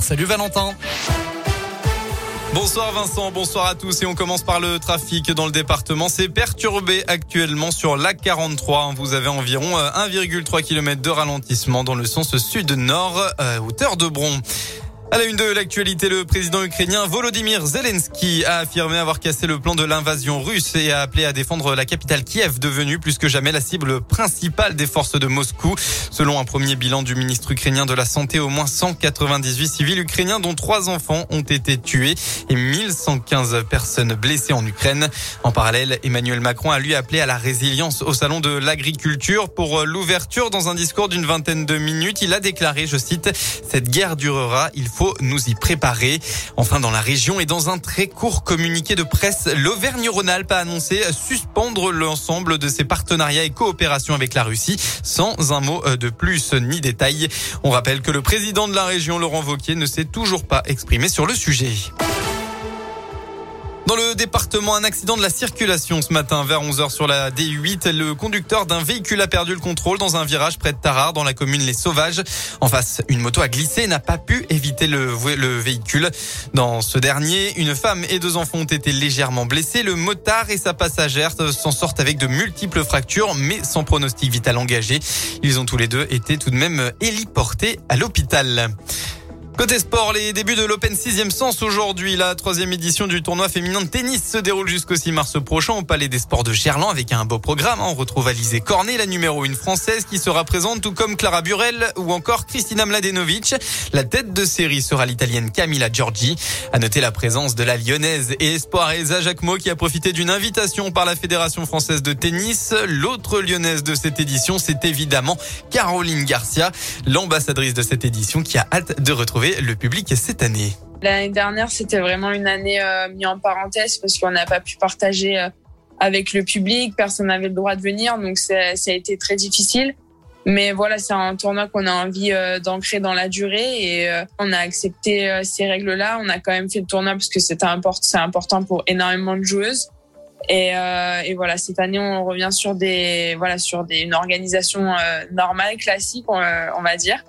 Salut Valentin. Bonsoir Vincent, bonsoir à tous et on commence par le trafic dans le département. C'est perturbé actuellement sur la 43. Vous avez environ 1,3 km de ralentissement dans le sens sud-nord, euh, hauteur de Bron. À la une de l'actualité, le président ukrainien Volodymyr Zelensky a affirmé avoir cassé le plan de l'invasion russe et a appelé à défendre la capitale Kiev, devenue plus que jamais la cible principale des forces de Moscou. Selon un premier bilan du ministre ukrainien de la Santé, au moins 198 civils ukrainiens, dont trois enfants, ont été tués et 1115 personnes blessées en Ukraine. En parallèle, Emmanuel Macron a lui appelé à la résilience au salon de l'agriculture pour l'ouverture dans un discours d'une vingtaine de minutes. Il a déclaré, je cite, cette guerre durera, il nous y préparer. Enfin, dans la région et dans un très court communiqué de presse, l'Auvergne-Rhône-Alpes a annoncé suspendre l'ensemble de ses partenariats et coopérations avec la Russie sans un mot de plus ni détail. On rappelle que le président de la région, Laurent Vauquier, ne s'est toujours pas exprimé sur le sujet. Dans le département, un accident de la circulation ce matin vers 11h sur la D8. Le conducteur d'un véhicule a perdu le contrôle dans un virage près de Tarare dans la commune Les Sauvages. En face, une moto a glissé et n'a pas pu éviter le, le véhicule. Dans ce dernier, une femme et deux enfants ont été légèrement blessés. Le motard et sa passagère s'en sortent avec de multiples fractures mais sans pronostic vital engagé. Ils ont tous les deux été tout de même héliportés à l'hôpital. Côté sport, les débuts de l'Open 6e sens aujourd'hui. La troisième édition du tournoi féminin de tennis se déroule jusqu'au 6 mars prochain au Palais des Sports de Gerland avec un beau programme. On retrouve Alizé Cornet, la numéro 1 française qui sera présente, tout comme Clara Burel ou encore Kristina Mladenovic. La tête de série sera l'italienne Camilla Giorgi. À noter la présence de la lyonnaise et espoir Elsa qui a profité d'une invitation par la Fédération française de tennis. L'autre lyonnaise de cette édition, c'est évidemment Caroline Garcia, l'ambassadrice de cette édition qui a hâte de retrouver le public cette année. L'année dernière, c'était vraiment une année euh, mise en parenthèse parce qu'on n'a pas pu partager euh, avec le public, personne n'avait le droit de venir, donc ça a été très difficile. Mais voilà, c'est un tournoi qu'on a envie euh, d'ancrer dans la durée et euh, on a accepté ces règles-là. On a quand même fait le tournoi parce que c'est important pour énormément de joueuses. Et, voilà, cette année, on revient sur des, voilà, sur une organisation normale, classique, on va dire.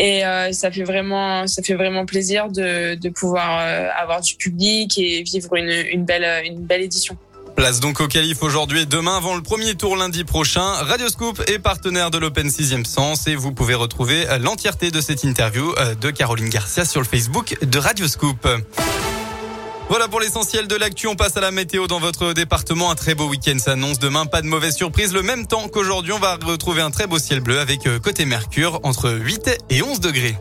Et euh, ça fait vraiment, plaisir de, pouvoir euh, avoir du public et vivre une, belle, une belle édition. Place donc au calife aujourd'hui et demain avant le premier tour lundi prochain. Radioscoop est partenaire de l'Open 6e Sens et vous pouvez retrouver l'entièreté de cette interview euh, de Caroline Garcia sur le Facebook de Radioscoop. Voilà pour l'essentiel de l'actu. On passe à la météo dans votre département. Un très beau week-end s'annonce demain. Pas de mauvaise surprise. Le même temps qu'aujourd'hui, on va retrouver un très beau ciel bleu avec euh, côté Mercure entre 8 et 11 degrés.